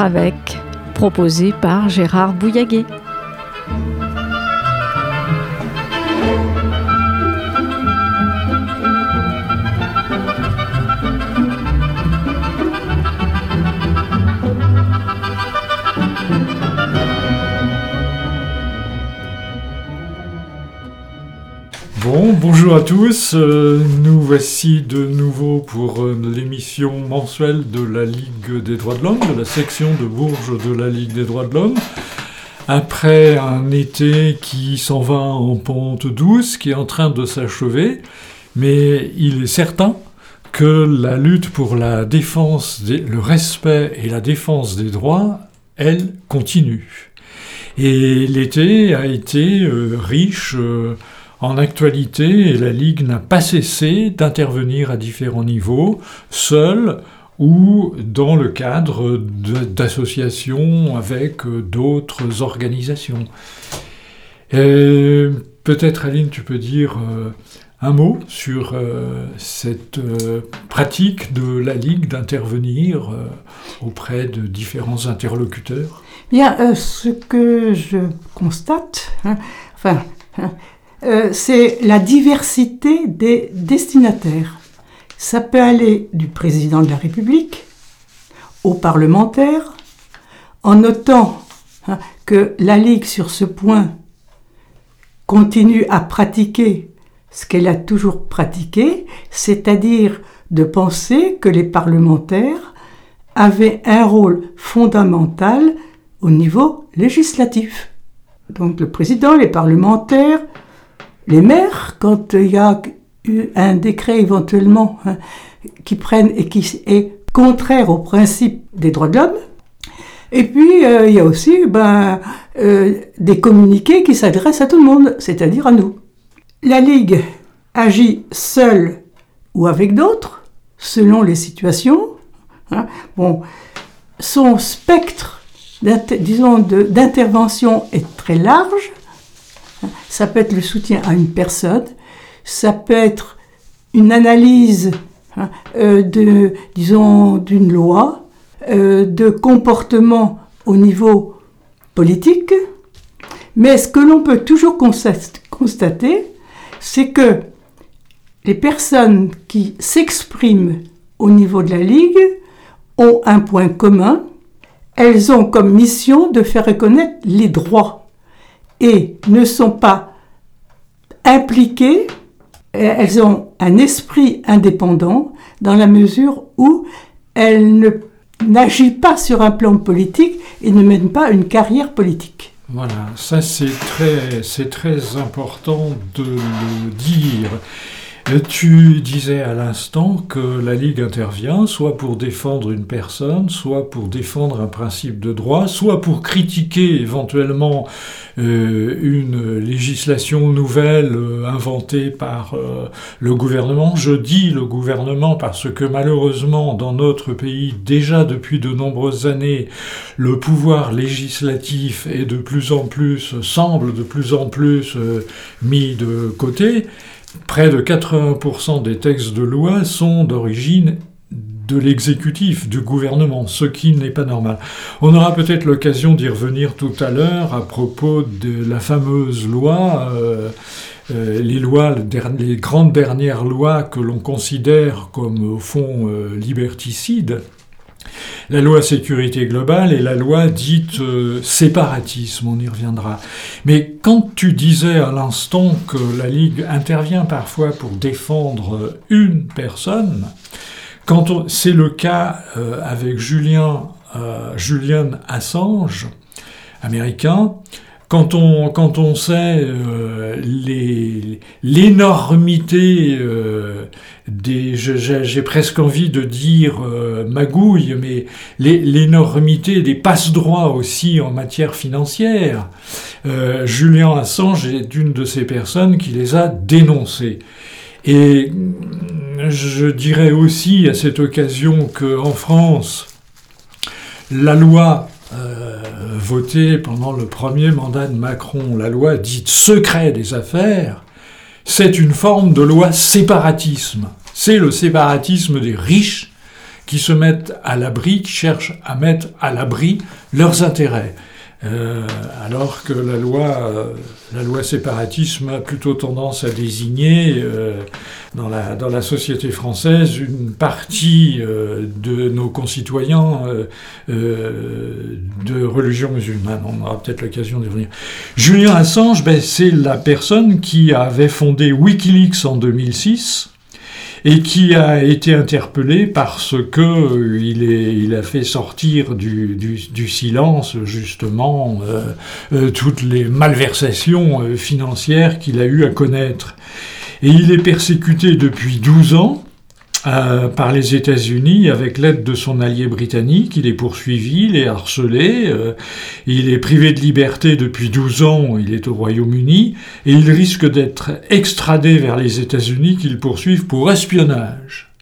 avec, proposé par Gérard Bouillaguet. Bonjour à tous. Euh, nous voici de nouveau pour euh, l'émission mensuelle de la Ligue des droits de l'homme, de la section de Bourges de la Ligue des droits de l'homme. Après un été qui s'en va en pente douce, qui est en train de s'achever, mais il est certain que la lutte pour la défense, le respect et la défense des droits, elle continue. Et l'été a été euh, riche en actualité, la Ligue n'a pas cessé d'intervenir à différents niveaux, seule ou dans le cadre d'associations avec euh, d'autres organisations. Peut-être Aline, tu peux dire euh, un mot sur euh, cette pratique de la Ligue d'intervenir auprès de différents interlocuteurs? Bien, ce que je constate, hein, enfin, hein, euh, c'est la diversité des destinataires. Ça peut aller du président de la République aux parlementaires, en notant hein, que la Ligue sur ce point continue à pratiquer ce qu'elle a toujours pratiqué, c'est-à-dire de penser que les parlementaires avaient un rôle fondamental au niveau législatif. Donc le président, les parlementaires, les maires, quand il y a eu un décret éventuellement hein, qui prennent et qui est contraire au principe des droits de l'homme. Et puis, euh, il y a aussi ben, euh, des communiqués qui s'adressent à tout le monde, c'est-à-dire à nous. La Ligue agit seule ou avec d'autres, selon les situations. Hein. Bon, son spectre, d'intervention est très large. Ça peut être le soutien à une personne, ça peut être une analyse hein, euh, de, disons, d'une loi, euh, de comportement au niveau politique. Mais ce que l'on peut toujours constater, c'est que les personnes qui s'expriment au niveau de la Ligue ont un point commun. Elles ont comme mission de faire reconnaître les droits et ne sont pas impliquées, elles ont un esprit indépendant dans la mesure où elles n'agissent pas sur un plan politique et ne mènent pas une carrière politique. Voilà, ça c'est très, c'est très important de le dire. Tu disais à l'instant que la Ligue intervient soit pour défendre une personne, soit pour défendre un principe de droit, soit pour critiquer éventuellement euh, une législation nouvelle euh, inventée par euh, le gouvernement. Je dis le gouvernement parce que malheureusement dans notre pays, déjà depuis de nombreuses années, le pouvoir législatif est de plus en plus, semble de plus en plus mis de côté près de 80% des textes de loi sont d'origine de l'exécutif, du gouvernement, ce qui n'est pas normal. On aura peut-être l'occasion d'y revenir tout à l'heure à propos de la fameuse loi, euh, euh, les grandes dernières lois que l'on considère comme au fond euh, liberticides, la loi sécurité globale et la loi dite euh, séparatisme, on y reviendra. Mais quand tu disais à l'instant que la Ligue intervient parfois pour défendre une personne, quand c'est le cas euh, avec euh, Julian Assange, américain, quand on, quand on sait euh, l'énormité euh, j'ai presque envie de dire euh, magouille, mais l'énormité des passe-droits aussi en matière financière, Julien Assange est une de ces personnes qui les a dénoncés. Et je dirais aussi à cette occasion qu'en France, la loi voté pendant le premier mandat de Macron, la loi dite secret des affaires, c'est une forme de loi séparatisme. C'est le séparatisme des riches qui se mettent à l'abri, qui cherchent à mettre à l'abri leurs intérêts. Euh, alors que la loi, euh, la loi séparatisme a plutôt tendance à désigner euh, dans, la, dans la société française une partie de nos concitoyens de religion musulmane. On aura peut-être l'occasion d'y revenir. Julien Assange, ben, c'est la personne qui avait fondé Wikileaks en 2006 et qui a été interpellé parce que euh, il, a fait sortir du silence justement euh, euh, toutes les malversations financières qu'il a eu à connaître. Et il est persécuté depuis 12 ans euh, par les États-Unis avec l'aide de son allié britannique. Il est poursuivi, il est harcelé, euh, il est privé de liberté depuis 12 ans, il est au Royaume-Uni, et il risque d'être extradé vers les États-Unis qu'ils poursuivent pour espionnage.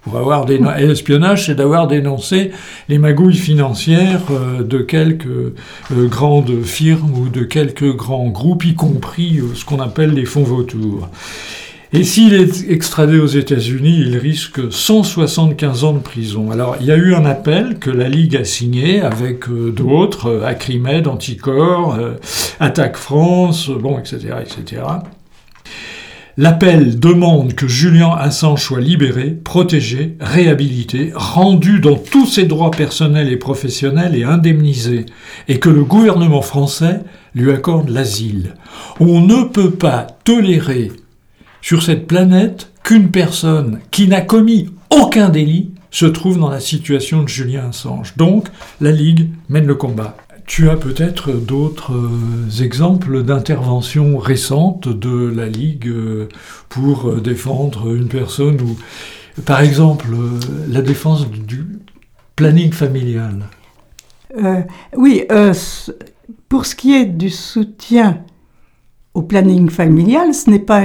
Pour avoir des espionnage, c'est d'avoir dénoncé les magouilles financières euh, de quelques grandes firmes ou de quelques grands groupes, y compris ce qu'on appelle les fonds vautours. Et s'il est extradé aux États-Unis, il risque 175 ans de prison. Alors, il y a eu un appel que la Ligue a signé avec euh, d'autres, euh, Acrimed, Anticor, euh, Attaque France, bon, etc., etc. L'appel demande que Julien Assange soit libéré, protégé, réhabilité, rendu dans tous ses droits personnels et professionnels et indemnisé, et que le gouvernement français lui accorde l'asile. On ne peut pas tolérer sur cette planète qu'une personne qui n'a commis aucun délit se trouve dans la situation de Julien Assange. Donc, la Ligue mène le combat. Tu as peut-être d'autres euh, exemples d'interventions récentes de la Ligue euh, pour euh, défendre une personne ou, par exemple, la défense du planning familial? oui, pour ce qui est du soutien au planning familial, ce n'est pas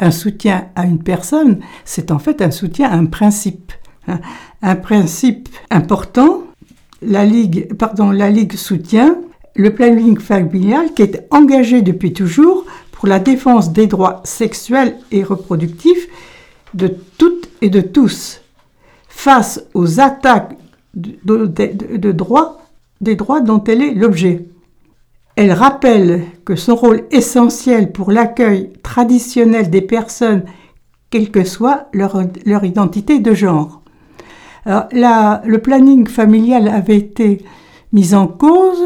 un soutien à une personne, c'est en fait un soutien à un principe. Hein. Un principe important, la Ligue, soutient le planning familial qui est engagé depuis toujours pour la défense des droits sexuels et reproductifs de toutes et de tous face aux attaques de des droits dont elle est l'objet. Elle rappelle que son rôle essentiel pour l'accueil traditionnel des personnes, quelle que soit leur, identité de genre. le planning familial avait été mis en cause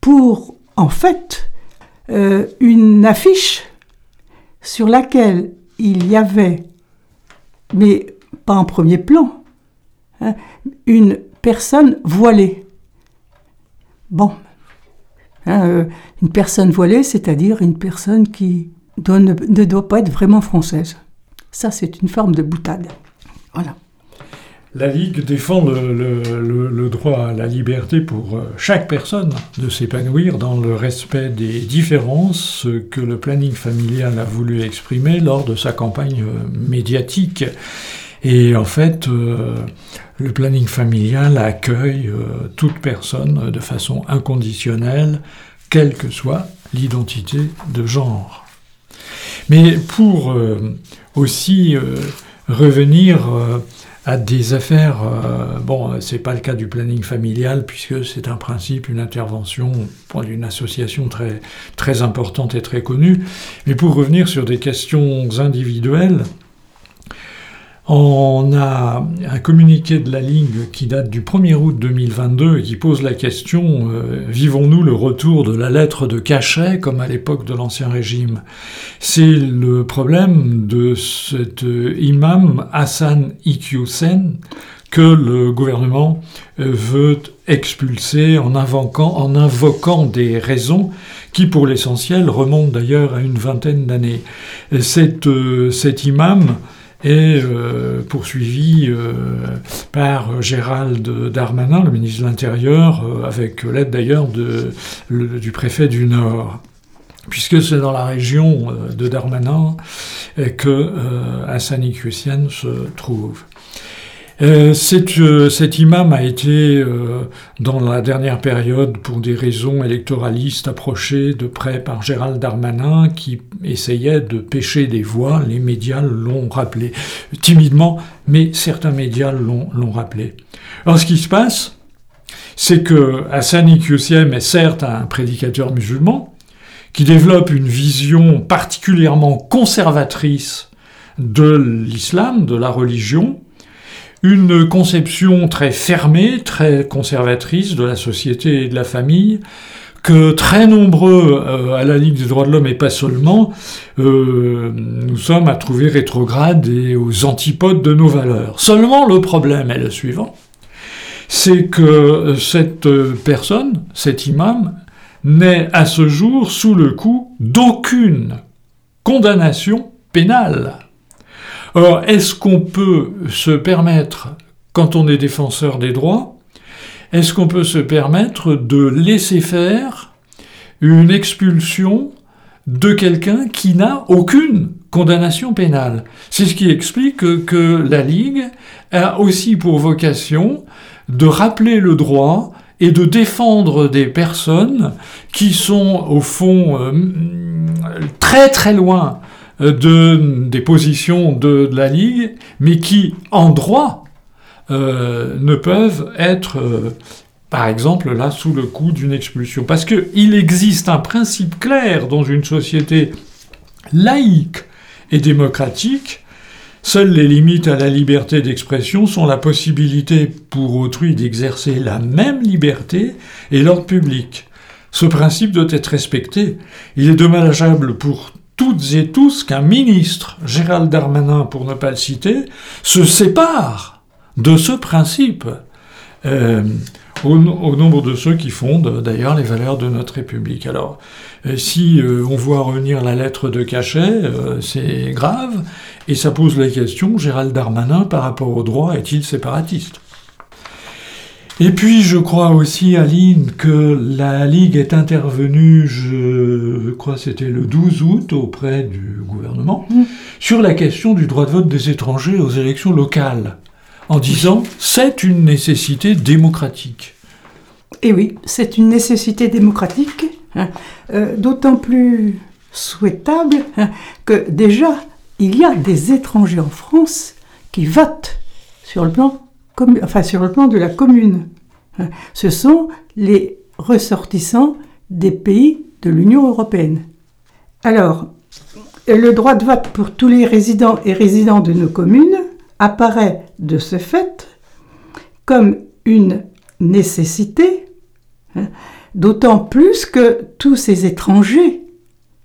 pour, en fait, euh, une affiche sur laquelle il y avait, mais pas en premier plan, hein, une personne voilée. Bon, Hein, euh, une personne voilée, c'est-à-dire une personne qui ne doit pas être vraiment française. Ça, c'est une forme de boutade. Voilà. La Ligue défend le, droit à la liberté pour euh, chaque personne de s'épanouir dans le respect des différences que le planning familial a voulu exprimer lors de sa campagne euh, médiatique. Et en fait, le planning familial accueille euh, toute personne de façon inconditionnelle, quelle que soit l'identité de genre. Mais pour euh, aussi euh, revenir à des affaires, bon, c'est pas le cas du planning familial puisque c'est un principe, une intervention d'une association très, très importante et très connue, mais pour revenir sur des questions individuelles, on a un communiqué de la Ligue qui date du 1er août 2022 et qui pose la question euh, vivons-nous le retour de la lettre de cachet comme à l'époque de l'Ancien Régime? C'est le problème de cet euh, imam Hassan Iqiyoussen que le gouvernement euh, veut expulser en invoquant, des raisons qui, pour l'essentiel, remontent d'ailleurs à une vingtaine d'années. Cet imam et euh, poursuivi euh, par Gérald Darmanin, le ministre de l'Intérieur, euh, avec l'aide d'ailleurs du préfet du Nord puisque c'est dans la région de Darmanin que Hassani Iqiyoussen se trouve. Euh, euh, cet imam a été, euh, dans la dernière période, pour des raisons électoralistes, approché de près par Gérald Darmanin, qui essayait de pêcher des voix. Les médias l'ont rappelé timidement, mais certains médias l'ont rappelé. Alors, ce qui se passe, c'est que Hassan Iqiyoussem est certes un prédicateur musulman, qui développe une vision particulièrement conservatrice de l'islam, de la religion, une conception très fermée, très conservatrice de la société et de la famille, que très nombreux euh, à la Ligue des droits de l'homme et pas seulement, euh, nous sommes à trouver rétrogrades et aux antipodes de nos valeurs. Seulement le problème est le suivant, c'est que cette personne, cet imam, n'est à ce jour sous le coup d'aucune condamnation pénale. Or, est-ce qu'on peut se permettre, quand on est défenseur des droits, est-ce qu'on peut se permettre de laisser faire une expulsion de quelqu'un qui n'a aucune condamnation pénale? C'est ce qui explique que, la Ligue a aussi pour vocation de rappeler le droit et de défendre des personnes qui sont au fond euh, très très loin de, des positions de, la Ligue, mais qui, en droit, euh, ne peuvent être, euh, par exemple, là, sous le coup d'une expulsion. Parce qu'il existe un principe clair dans une société laïque et démocratique. Seules les limites à la liberté d'expression sont la possibilité pour autrui d'exercer la même liberté et l'ordre public. Ce principe doit être respecté. Il est dommageable pour toutes et tous qu'un ministre, Gérald Darmanin pour ne pas le citer, se sépare de ce principe. Euh, au, nombre de ceux qui fondent d'ailleurs les valeurs de notre République. Alors, euh, si euh, on voit revenir la lettre de cachet, c'est grave, et ça pose la question, Gérald Darmanin, par rapport au droit, est-il séparatiste? Et puis je crois aussi, Aline, que la Ligue est intervenue, je crois c'était le 12 août, auprès du gouvernement, mm. sur la question du droit de vote des étrangers aux élections locales, en disant c'est une nécessité démocratique. Et oui, c'est une nécessité démocratique, hein, euh, d'autant plus souhaitable hein, que déjà, il y a des étrangers en France qui votent sur le plan enfin sur le plan de la commune. Ce sont les ressortissants des pays de l'Union européenne. Alors, le droit de vote pour tous les résidents et résidents de nos communes apparaît de ce fait comme une nécessité, hein, d'autant plus que tous ces étrangers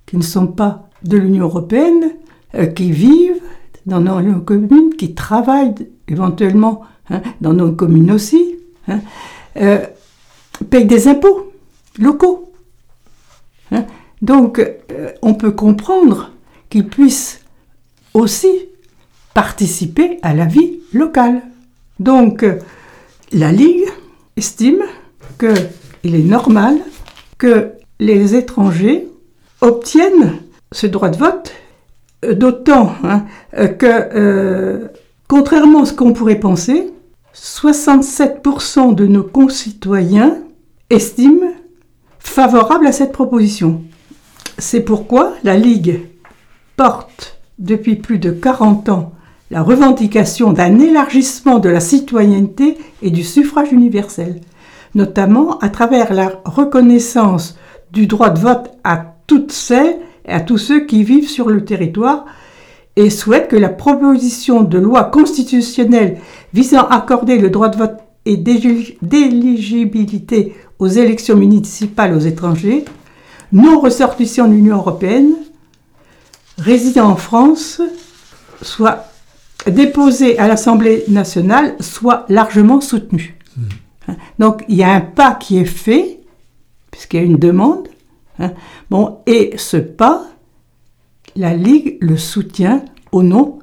qui ne sont pas de l'Union européenne, euh, qui vivent dans nos communes, qui travaillent éventuellement Hein, dans nos communes aussi, hein, euh, payent des impôts locaux. Hein. Donc, euh, on peut comprendre qu'ils puissent aussi participer à la vie locale. Donc, euh, la Ligue estime qu'il est normal que les étrangers obtiennent ce droit de vote, d'autant que, contrairement à ce qu'on pourrait penser, 67% de nos concitoyens estiment favorable à cette proposition. C'est pourquoi la Ligue porte depuis plus de 40 ans la revendication d'un élargissement de la citoyenneté et du suffrage universel, notamment à travers la reconnaissance du droit de vote à toutes celles à tous ceux qui vivent sur le territoire et souhaite que la proposition de loi constitutionnelle visant à accorder le droit de vote et d'éligibilité aux élections municipales aux étrangers, non ressortissants de l'Union européenne, résidant en France, soit déposée à l'Assemblée nationale, soit largement soutenue. Mmh. Donc il y a un pas qui est fait, puisqu'il y a une demande. Hein. Bon, et ce pas, la Ligue le soutient au nom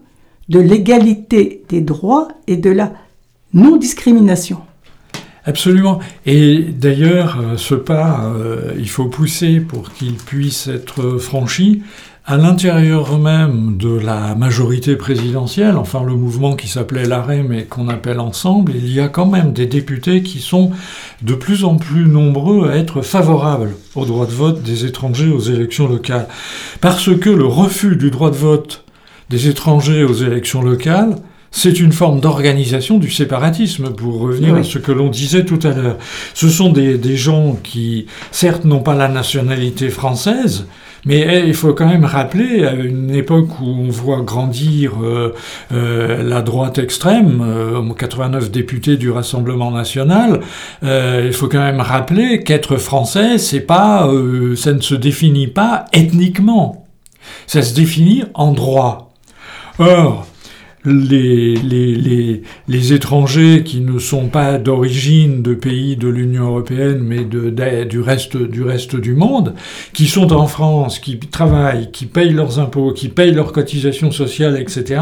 de l'égalité des droits et de la non-discrimination. Absolument. Et d'ailleurs, euh, ce pas, euh, il faut pousser pour qu'il puisse être franchi à l'intérieur même de la majorité présidentielle, enfin le mouvement qui s'appelait l'AREM et qu'on appelle ensemble, il y a quand même des députés qui sont de plus en plus nombreux à être favorables au droit de vote des étrangers aux élections locales. Parce que le refus du droit de vote des étrangers aux élections locales, c'est une forme d'organisation du séparatisme, pour revenir à ce que l'on disait tout à l'heure. Ce sont des, des gens qui, certes, n'ont pas la nationalité française, mais eh, il faut quand même rappeler, à une époque où on voit grandir euh, euh, la droite extrême, euh, 89 députés du Rassemblement national, euh, il faut quand même rappeler qu'être français, c'est pas, euh, ça ne se définit pas ethniquement, ça se définit en droit. Or, les, les, les, les, étrangers qui ne sont pas d'origine de pays de l'Union européenne, mais de, du, reste, du reste du monde, qui sont en France, qui travaillent, qui payent leurs impôts, qui payent leurs cotisations sociales, etc.,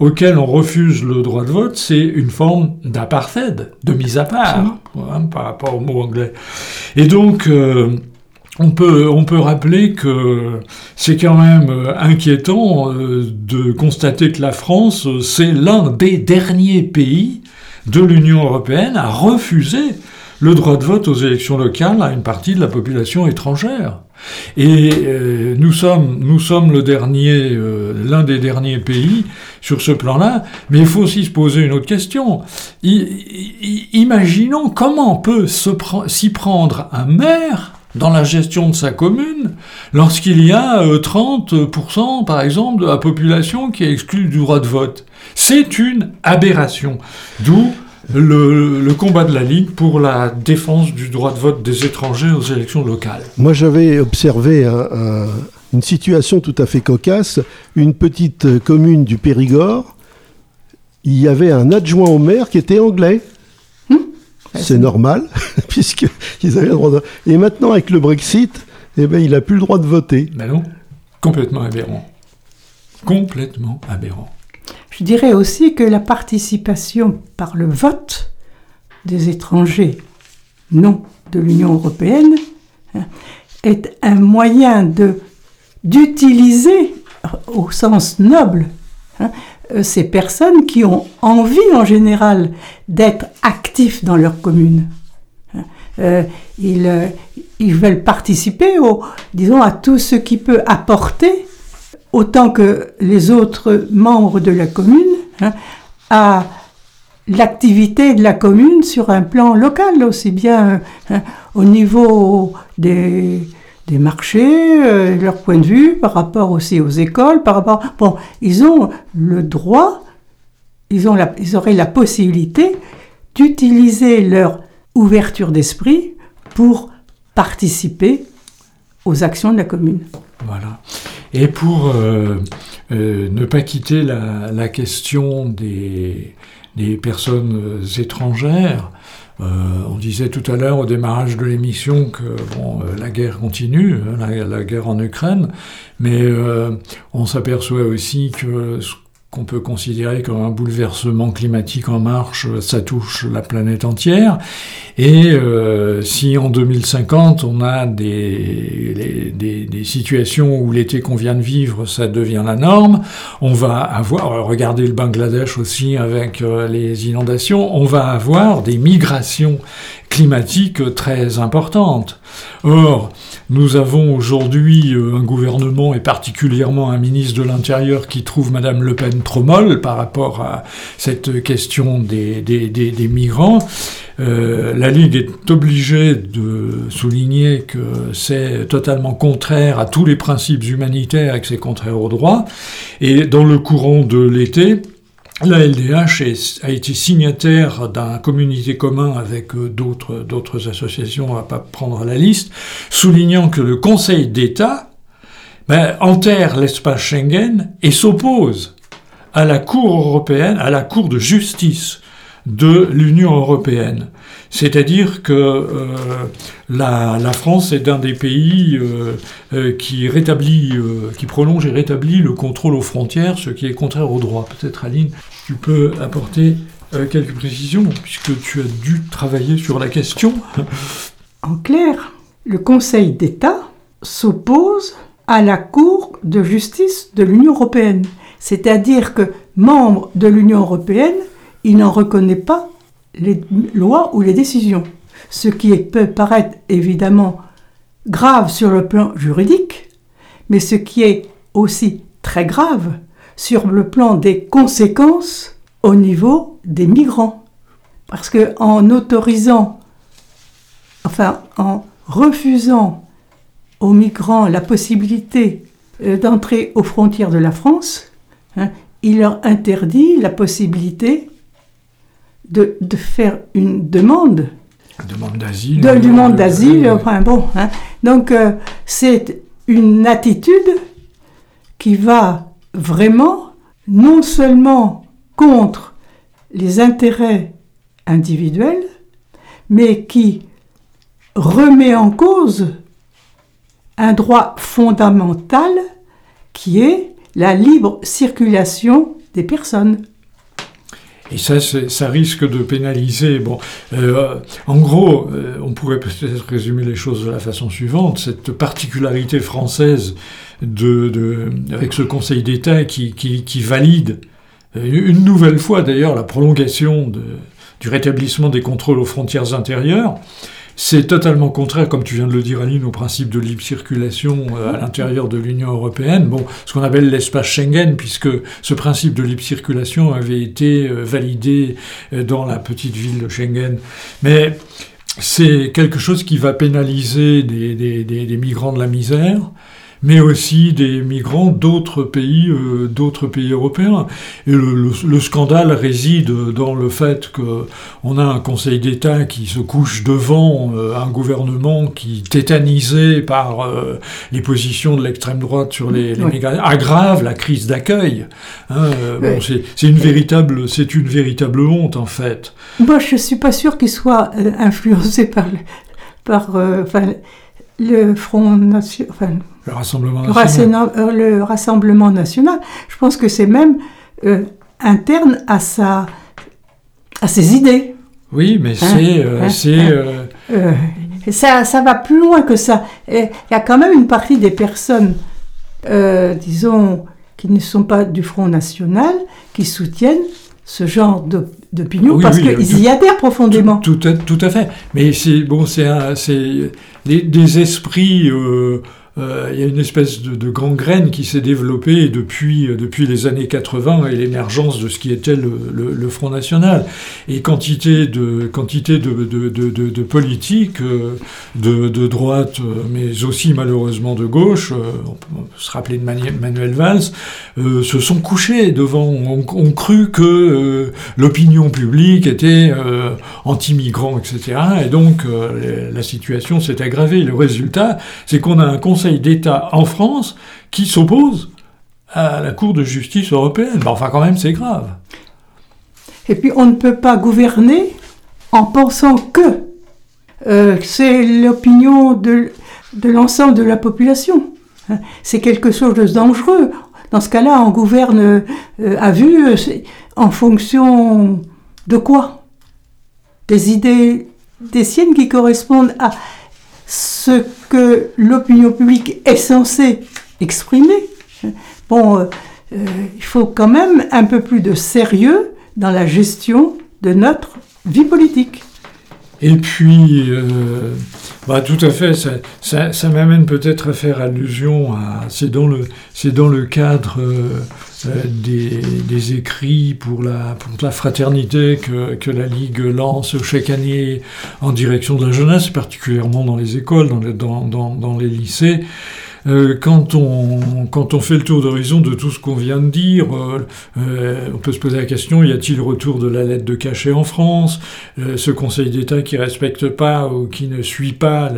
auxquels on refuse le droit de vote, c'est une forme d'apartheid, de mise à part, hein, par rapport au mot anglais. Et donc, euh, on peut, on peut rappeler que c'est quand même euh, inquiétant euh, de constater que la France, euh, c'est l'un des derniers pays de l'Union européenne à refuser le droit de vote aux élections locales à une partie de la population étrangère. Et nous sommes, nous sommes le dernier, l'un des derniers pays sur ce plan-là, mais il faut aussi se poser une autre question. imaginons comment peut s'y prendre un maire dans la gestion de sa commune lorsqu'il y a 30% euh, par exemple de la population qui est exclue du droit de vote. C'est une aberration. D'où le, combat de la Ligue pour la défense du droit de vote des étrangers aux élections locales. Moi j'avais observé une situation tout à fait cocasse. Une petite commune du Périgord, il y avait un adjoint au maire qui était anglais. C'est normal, puisqu'ils avaient le droit de... Et maintenant, avec le Brexit, eh ben, il n'a plus le droit de voter. Ben non, complètement aberrant. Complètement aberrant. Je dirais aussi que la participation par le vote des étrangers non de l'Union européenne hein, est un moyen de d'utiliser au sens noble hein, ces personnes qui ont envie en général d'être actifs dans leur commune. Euh, ils, euh, ils, veulent participer au, disons, à tout ce qui peut apporter, autant que les autres membres de la commune, hein, à l'activité de la commune sur un plan local, aussi bien hein, au niveau des, des marchés, euh, leur point de vue par rapport aussi aux écoles, par rapport... Bon, ils ont le droit, ils, ont la, ils auraient la possibilité d'utiliser leur ouverture d'esprit pour participer aux actions de la commune. Voilà. Et pour euh, euh, ne pas quitter la, question des, personnes étrangères, on disait tout à l'heure au démarrage de l'émission que bon, euh, la guerre continue, hein, la, guerre en Ukraine, mais euh, on s'aperçoit aussi que qu'on peut considérer comme un bouleversement climatique en marche, ça touche la planète entière. Et euh, si en 2050 on a des, des, des situations où l'été qu'on vient de vivre, ça devient la norme, on va avoir, regardez le Bangladesh aussi avec euh, les inondations, on va avoir des migrations climatiques très importantes. Or, nous avons aujourd'hui euh, un gouvernement et particulièrement un ministre de l'Intérieur qui trouve Madame Le Pen trop molle par rapport à cette question des migrants. Euh, la Ligue est obligée de souligner que c'est totalement contraire à tous les principes humanitaires et que c'est contraire au droit. Et dans le courant de l'été, la LDH a été signataire d'un communiqué commun avec euh, d'autres, associations, on va pas prendre la liste, soulignant que le Conseil d'État ben, enterre l'espace Schengen et s'oppose à la Cour européenne, à la Cour de justice de l'Union européenne. C'est-à-dire que euh, la, France est un des pays euh, euh, qui rétablit, qui prolonge et rétablit le contrôle aux frontières, ce qui est contraire au droit. Peut-être Aline, tu peux apporter quelques précisions, puisque tu as dû travailler sur la question. En clair, le Conseil d'État s'oppose à la Cour de justice de l'Union européenne. C'est-à-dire que membre de l'Union européenne, il n'en reconnaît pas les lois ou les décisions. Ce qui peut paraître évidemment grave sur le plan juridique, mais ce qui est aussi très grave sur le plan des conséquences au niveau des migrants. Parce que en autorisant, enfin en refusant aux migrants la possibilité euh, d'entrer aux frontières de la France, hein, il leur interdit la possibilité de, faire une demande. Demande d'asile. De demande d'asile, enfin bon. Hein. Donc euh, c'est une attitude qui va vraiment non seulement contre les intérêts individuels, mais qui remet en cause un droit fondamental qui est la libre circulation des personnes. Et ça, ça risque de pénaliser. Bon, euh, en gros, euh, on pourrait peut-être résumer les choses de la façon suivante cette particularité française de, avec ce Conseil d'État qui, qui, valide euh, une nouvelle fois d'ailleurs la prolongation de, du rétablissement des contrôles aux frontières intérieures. C'est totalement contraire, comme tu viens de le dire, Aline, au principe de libre circulation euh, à l'intérieur de l'Union européenne. Bon, ce qu'on appelle l'espace Schengen, puisque ce principe de libre circulation avait été euh, validé euh, dans la petite ville de Schengen. Mais c'est quelque chose qui va pénaliser des, des migrants de la misère mais aussi des migrants d'autres pays, euh, d'autres pays européens. Et le, scandale réside dans le fait qu'on a un Conseil d'État qui se couche devant euh, un gouvernement qui, tétanisé par euh, les positions de l'extrême droite sur les, migrants, aggrave la crise d'accueil. Hein, bon, c'est une véritable, c'est une véritable honte en fait. Moi, je suis pas sûr qu'il soit influencé par, par le Front national, le Rassemblement national. Euh, le, Rassemblement national. Je pense que c'est même euh, interne à, sa, à ses idées. Oui, mais hein c'est. Hein euh, ça, ça va plus loin que ça. Il y a quand même une partie des personnes, disons, qui ne sont pas du Front National, qui soutiennent ce genre d'opinion parce qu'ils y adhèrent profondément. Tout, tout, à, fait. Mais c'est bon, c'est des esprits. Euh, il y a une espèce de, de gangrène qui s'est développée depuis, euh, les années 80 et l'émergence de ce qui était le, Front National. Et quantité de, politiques euh, de, droite, mais aussi malheureusement de gauche, on peut se rappeler de Manuel Valls, se sont couchés devant, ont, cru que l'opinion publique était anti-migrant, etc. Et donc la situation s'est aggravée. Le résultat, c'est qu'on a un conseil d'État en France qui s'oppose à la Cour de justice européenne. enfin, quand même, c'est grave. Et puis, on ne peut pas gouverner en pensant que euh, c'est l'opinion de, l'ensemble de la population. Hein, c'est quelque chose de dangereux. Dans ce cas-là, on gouverne euh, à vue en fonction de quoi? Des idées des siennes qui correspondent à ce que l'opinion publique est censée exprimer. Bon, euh, euh, il faut quand même un peu plus de sérieux dans la gestion de notre vie politique. Et puis, euh, bah, tout à fait, ça, ça, m'amène peut-être à faire allusion à. C'est dans le, c'est dans le cadre des, des, écrits pour la, pour la fraternité que, que, la Ligue lance chaque année en direction de la jeunesse, particulièrement dans les écoles, dans dans, dans, dans les lycées. Euh, quand, on, fait le tour d'horizon de tout ce qu'on vient de dire, euh, euh, on peut se poser la question, y a-t-il retour de la lettre de cachet en France Ce Conseil d'État qui respecte pas ou qui ne suit pas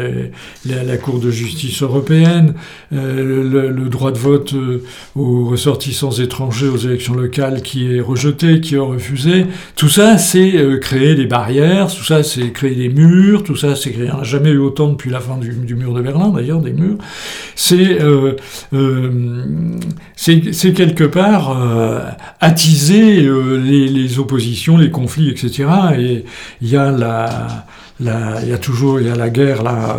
la, Cour de justice européenne, le, droit de vote aux ressortissants étrangers aux élections locales qui est rejeté, qui est refusé, tout ça c'est créer des barrières, tout ça c'est créer des murs, tout ça c'est créer, on n'a jamais eu autant depuis la fin du mur de Berlin d'ailleurs, des murs euh, euh, c'est quelque part euh, attiser les, oppositions, les conflits, etc. Et il y a la, il y a toujours la guerre là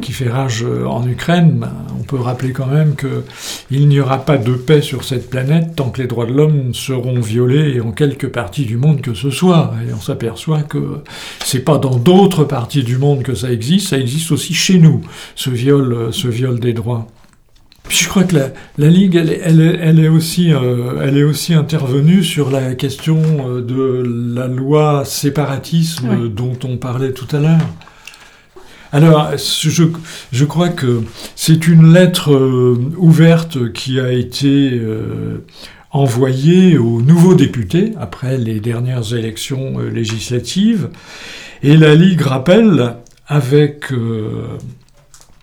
qui fait rage en Ukraine. On peut rappeler quand même que il n'y aura pas de paix sur cette planète tant que les droits de l'homme seront violés en quelque partie du monde que ce soit. Et on s'aperçoit que c'est pas dans d'autres parties du monde que ça existe, ça existe aussi chez nous, ce viol des droits je crois que la, Ligue, elle, est aussi, euh, elle est aussi intervenue sur la question euh, de la loi séparatisme dont on parlait tout à l'heure. Alors, je, je, crois que c'est une lettre euh, ouverte qui a été envoyée aux nouveaux députés après les dernières élections législatives. Et la Ligue rappelle avec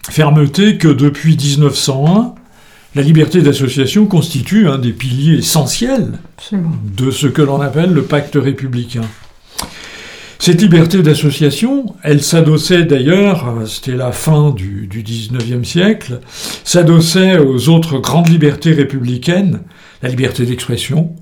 fermeté que depuis 1901, la liberté d'association constitue un des piliers essentiels de ce que l'on appelle le pacte républicain. Cette liberté d'association, elle s'adossait d'ailleurs, c'était la fin du, du 19e siècle, s'adossait aux autres grandes libertés républicaines, la liberté d'expression,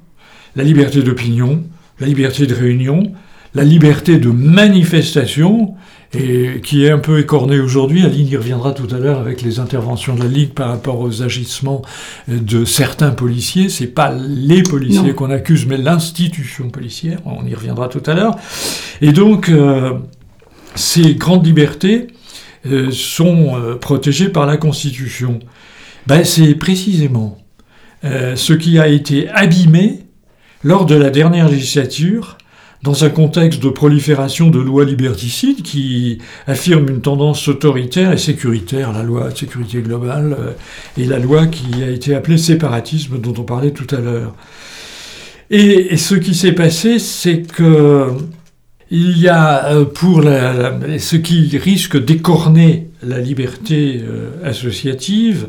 la liberté d'opinion, la liberté de réunion, la liberté de manifestation et qui est un peu écorné aujourd'hui. Aline y reviendra tout à l'heure avec les interventions de la Ligue par rapport aux agissements de certains policiers. C'est pas les policiers qu'on accuse, mais l'institution policière. On y reviendra tout à l'heure. Et donc, euh, ces grandes libertés euh, sont euh, protégées par la Constitution. Ben, c'est précisément ce qui a été abîmé lors de la dernière législature dans un contexte de prolifération de lois liberticides qui affirment une tendance autoritaire et sécuritaire, la loi de sécurité globale euh, et la loi qui a été appelée séparatisme dont on parlait tout à l'heure. Et, ce qui s'est passé, c'est que il y a euh, pour ce qui risque d'écorner la liberté euh, associative,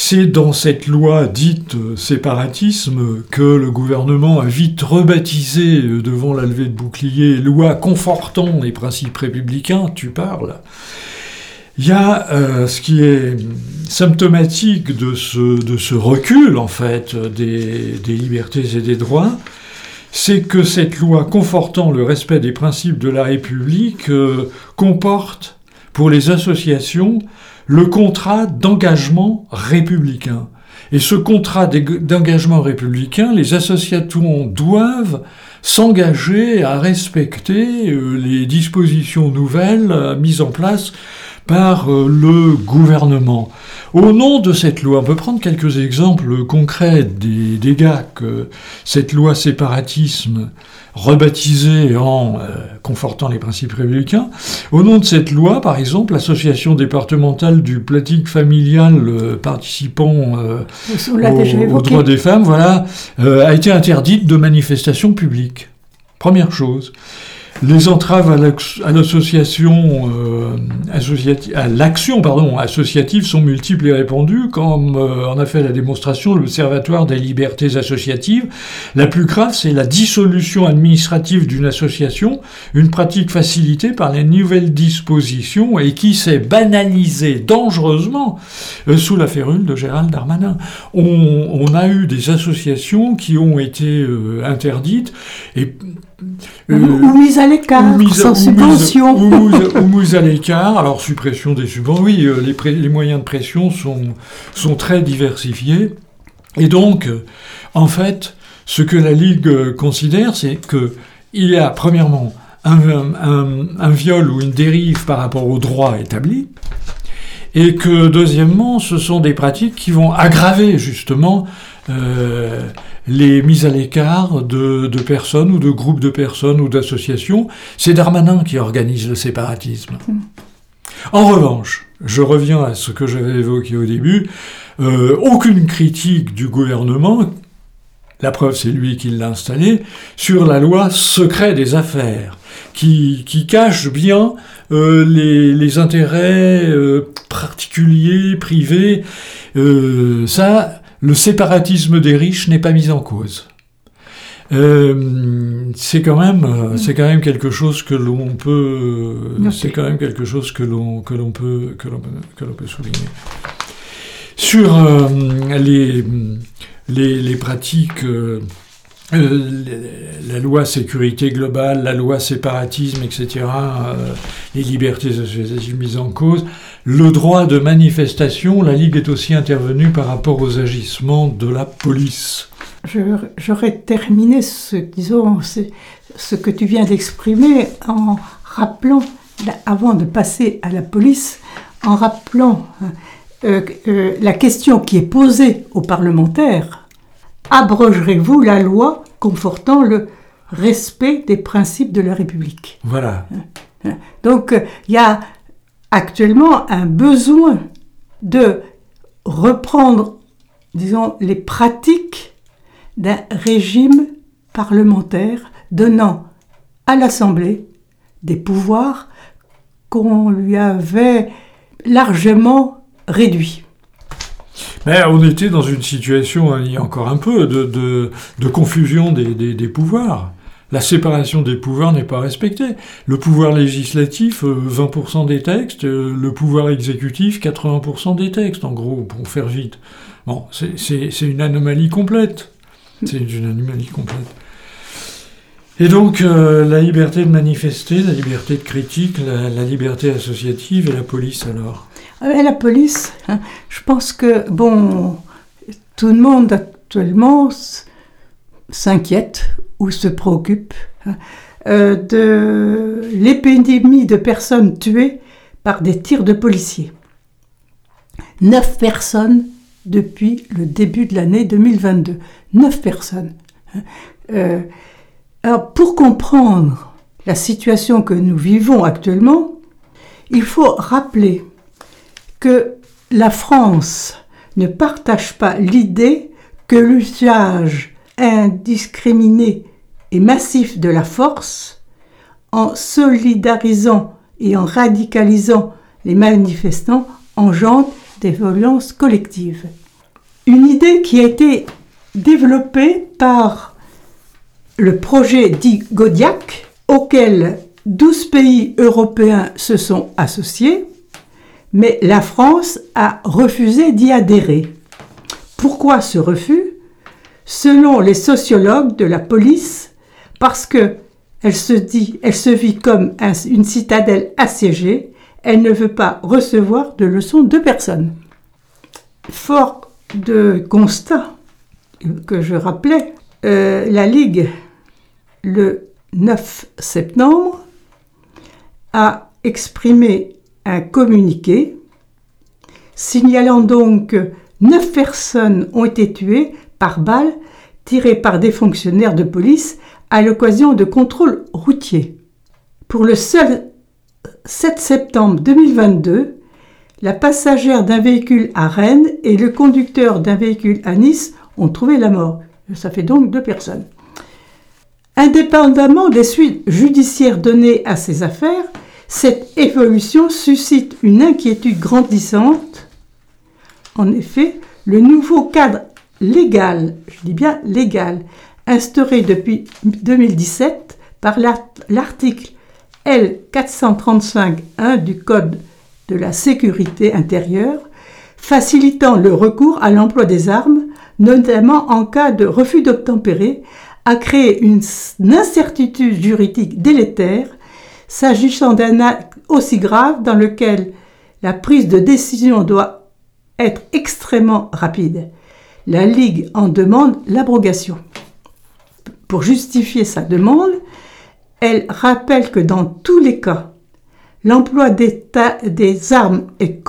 c'est dans cette loi dite euh, séparatisme que le gouvernement a vite rebaptisé euh, devant la levée de bouclier loi confortant les principes républicains, tu parles. Il y a euh, ce qui est symptomatique de ce, de ce recul, en fait, des, libertés et des droits, c'est que cette loi confortant le respect des principes de la République comporte pour les associations le contrat d'engagement républicain. Et ce contrat d'engagement républicain, les associations doivent s'engager à respecter euh, les dispositions nouvelles euh, mises en place par euh, le gouvernement. Au nom de cette loi, on peut prendre quelques exemples concrets des dégâts que cette loi séparatisme, rebaptisée en euh, confortant les principes républicains, au nom de cette loi, par exemple, l'association départementale du platique familial euh, participant aux, droits des femmes, voilà, a été interdite de manifestation publique. Première chose. Les entraves à l'association, euh, à l'action pardon, associative sont multiples et répandues, comme euh, en a fait la démonstration l'Observatoire des libertés associatives. La plus grave, c'est la dissolution administrative d'une association, une pratique facilitée par les nouvelles dispositions et qui s'est banalisée dangereusement euh, sous la férule de Gérald Darmanin. On, on, a eu des associations qui ont été interdites et ou mise à l'écart, sans subvention. Ou, mise à l'écart, alors suppression des subventions, oui, euh, les, les, moyens de pression sont, sont très diversifiés. Et donc, euh, en fait, ce que la Ligue euh, considère, c'est que il y a, premièrement, un, un, viol ou une dérive par rapport au droit établi, et que, deuxièmement, ce sont des pratiques qui vont aggraver, justement, euh, les mises à l'écart de, personnes ou de groupes de personnes ou d'associations. C'est Darmanin qui organise le séparatisme. Hmm. En revanche, je reviens à ce que j'avais évoqué au début, euh, aucune critique du gouvernement, la preuve c'est lui qui l'a installé, sur la loi secret des affaires, qui, cache bien euh, les, intérêts particuliers, privés. ça, le séparatisme des riches n'est pas mis en cause. Euh, c'est quand même, euh, c'est quand même quelque chose que l'on peut, c'est quand même quelque chose que l'on que l'on peut que l'on peut souligner. Sur euh, les, les, les pratiques euh, la loi sécurité globale, la loi séparatisme, etc., euh, les libertés associatives mises en cause, le droit de manifestation, la Ligue est aussi intervenue par rapport aux agissements de la police. J'aurais terminé ce, disons, ce, que tu viens d'exprimer en rappelant, avant de passer à la police, en rappelant euh, la question qui est posée aux parlementaires abrogerez-vous la loi confortant le respect des principes de la République? Voilà. Donc il y a actuellement un besoin de reprendre, disons, les pratiques d'un régime parlementaire donnant à l'Assemblée des pouvoirs qu'on lui avait largement réduits. Mais on était dans une situation, hein, il y a encore un peu, de, confusion des, pouvoirs. La séparation des pouvoirs n'est pas respectée. Le pouvoir législatif, 20% euh, des textes, euh, le pouvoir exécutif, 80% des textes, en gros, pour faire vite. C'est une anomalie complète. C'est une anomalie complète. Et donc, euh, la liberté de manifester, la liberté de critique, la liberté associative et la police alors? Ah la police, hein, je pense que, bon, tout le monde actuellement s'inquiète ou se préoccupe euh, de l'épidémie de personnes tuées par des tirs de policiers. Neuf personnes depuis le début de l'année 2022. Neuf personnes. Hein. Euh, pour comprendre la situation que nous vivons actuellement, il faut rappeler que la France ne partage pas l'idée que l'usage indiscriminé et massif de la force, en solidarisant et en radicalisant les manifestants, engendre des violences collectives. Une idée qui a été développée par le projet dit Godiac, auquel 12 pays européens se sont associés, mais la France a refusé d'y adhérer. Pourquoi ce refus? Selon les sociologues de la police, parce que elle se vit comme une citadelle assiégée, elle ne veut pas recevoir de leçons de personne. Fort de constats que je rappelais, euh, la Ligue, le 9 septembre, a exprimé un communiqué signalant donc que neuf personnes ont été tuées par balles tirées par des fonctionnaires de police à l'occasion de contrôles routiers. Pour le seul 7 septembre 2022, la passagère d'un véhicule à Rennes et le conducteur d'un véhicule à Nice ont trouvé la mort. Ça fait donc deux personnes. Indépendamment des suites judiciaires données à ces affaires, cette évolution suscite une inquiétude grandissante. En effet, le nouveau cadre légal, je dis bien légal, instauré depuis 2017 par l'article L435.1 du Code de la sécurité intérieure, facilitant le recours à l'emploi des armes, notamment en cas de refus d'obtempérer, a créé une incertitude juridique délétère s'agissant d'un acte aussi grave dans lequel la prise de décision doit être extrêmement rapide. La Ligue en demande l'abrogation. Pour justifier sa demande, elle rappelle que dans tous les cas, l'emploi des armes est,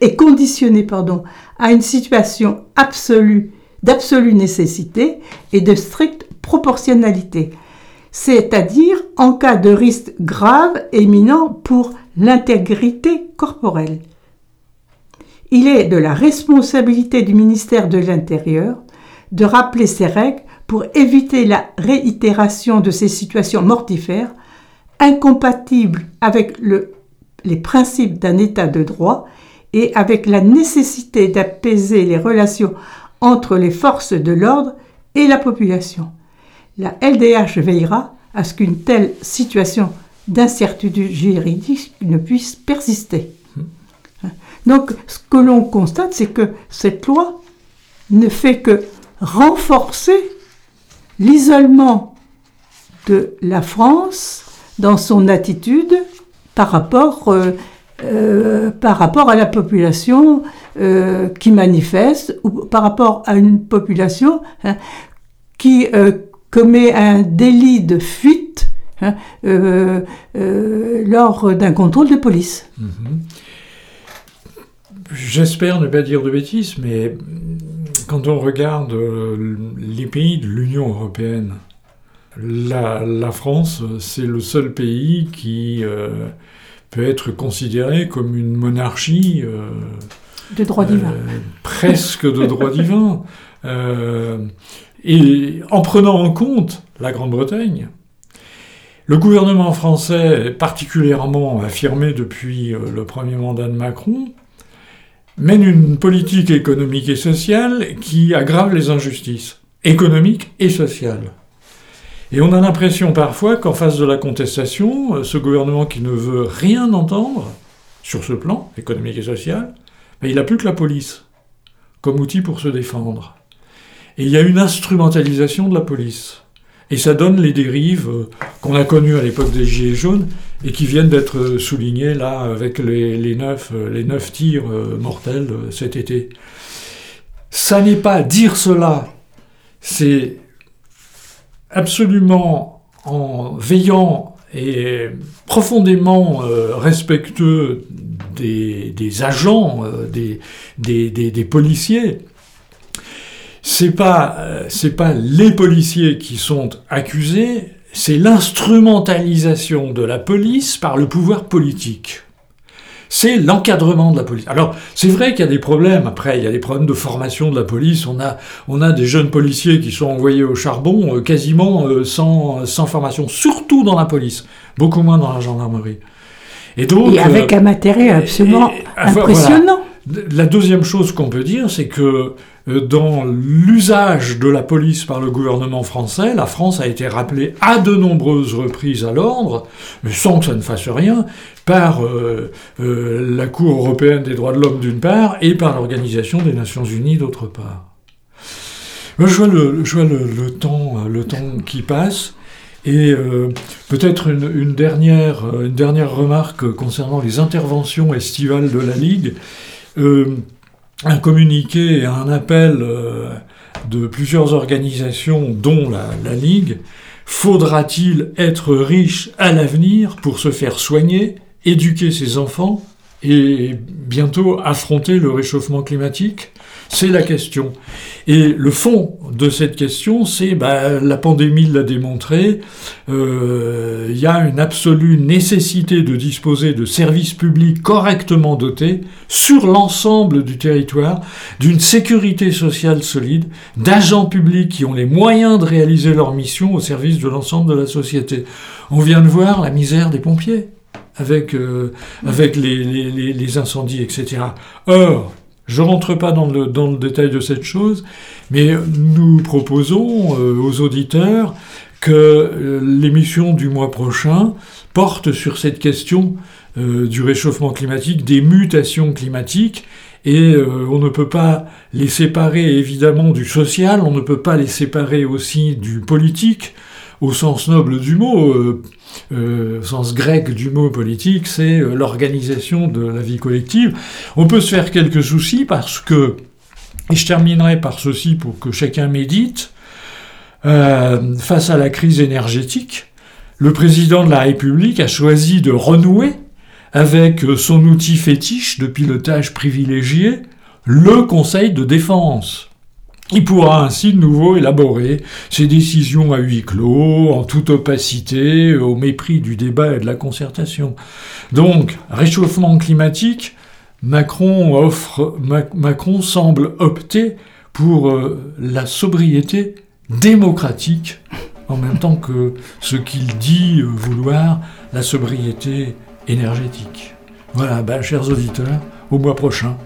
est conditionné à une situation absolue d'absolue nécessité et de stricte proportionnalité c'est-à-dire en cas de risque grave éminent pour l'intégrité corporelle. Il est de la responsabilité du ministère de l'Intérieur de rappeler ces règles pour éviter la réitération de ces situations mortifères, incompatibles avec les principes d'un État de droit et avec la nécessité d'apaiser les relations entre les forces de l'ordre et la population la LDH veillera à ce qu'une telle situation d'incertitude juridique ne puisse persister. Donc, ce que l'on constate, c'est que cette loi ne fait que renforcer l'isolement de la France dans son attitude par rapport, euh, euh, par rapport à la population euh, qui manifeste ou par rapport à une population hein, qui commet un délit de fuite hein, lors d'un contrôle de police. Mhm. J'espère ne pas dire de bêtises, mais quand on regarde les pays de l'Union européenne, la, France, c'est le seul pays qui euh, peut être considéré comme une monarchie. Euh, de droit divin. Euh, presque de droit divin. et en prenant en compte la Grande-Bretagne, le gouvernement français, particulièrement affirmé depuis le premier mandat de Macron, mène une politique économique et sociale qui aggrave les injustices économiques et sociales. Et on a l'impression parfois qu'en face de la contestation, ce gouvernement qui ne veut rien entendre sur ce plan économique et social, ben, il n'a plus que la police comme outil pour se défendre. Et il y a une instrumentalisation de la police. Et ça donne les dérives euh, qu'on a connues à l'époque des Gilets jaunes et qui viennent d'être soulignées là avec les, euh, neuf tirs mortels cet été. Ça n'est pas dire cela, c'est absolument en veillant et profondément euh, respectueux des, agents, euh, des, policiers, c'est pas, euh, c'est pas les policiers qui sont accusés, c'est l'instrumentalisation de la police par le pouvoir politique c'est l'encadrement de la police. Alors, c'est vrai qu'il y a des problèmes, après, il y a des problèmes de formation de la police, on a, on a des jeunes policiers qui sont envoyés au charbon euh, quasiment euh, sans, sans formation, surtout dans la police, beaucoup moins dans la gendarmerie. Et donc... Et avec un matériel absolument impressionnant. La deuxième chose qu'on peut dire, c'est que dans l'usage de la police par le gouvernement français, la France a été rappelée à de nombreuses reprises à l'ordre, mais sans que ça ne fasse rien, par euh, euh, la Cour européenne des droits de l'homme d'une part et par l'Organisation des Nations Unies d'autre part. Je vois vois le, temps, qui passe. Et peut-être une dernière remarque concernant les interventions estivales de la Ligue un communiqué un appel euh, de plusieurs organisations, dont la Ligue, faudra-t-il être riche à l'avenir pour se faire soigner, éduquer ses enfants et bientôt affronter le réchauffement climatique? C'est la question. Et le fond de cette question, c'est bah, la pandémie l'a démontré, euh, il y a une absolue nécessité de disposer de services publics correctement dotés sur l'ensemble du territoire, d'une sécurité sociale solide, d'agents publics qui ont les moyens de réaliser leur mission au service de l'ensemble de la société. On vient de voir la misère des pompiers avec, euh, les, incendies, etc. Or, je ne rentre pas dans le, détail de cette chose, mais nous proposons euh, aux auditeurs que euh, l'émission du mois prochain porte sur cette question euh, du réchauffement climatique, des mutations climatiques, et on ne peut pas les séparer évidemment du social, on ne peut pas les séparer aussi du politique, au sens noble du mot euh, sens grec du mot politique, c'est euh, l'organisation de la vie collective. On peut se faire quelques soucis parce que, et je terminerai par ceci pour que chacun médite, euh, face à la crise énergétique, le président de la République a choisi de renouer avec son outil fétiche de pilotage privilégié, le Conseil de défense. Il pourra ainsi de nouveau élaborer ses décisions à huis clos, en toute opacité, au mépris du débat et de la concertation. Donc, réchauffement climatique, Macron, offre, Macron semble opter pour euh, la sobriété démocratique, en même temps que ce qu'il dit vouloir, la sobriété énergétique. Voilà, ben, chers auditeurs, au mois prochain.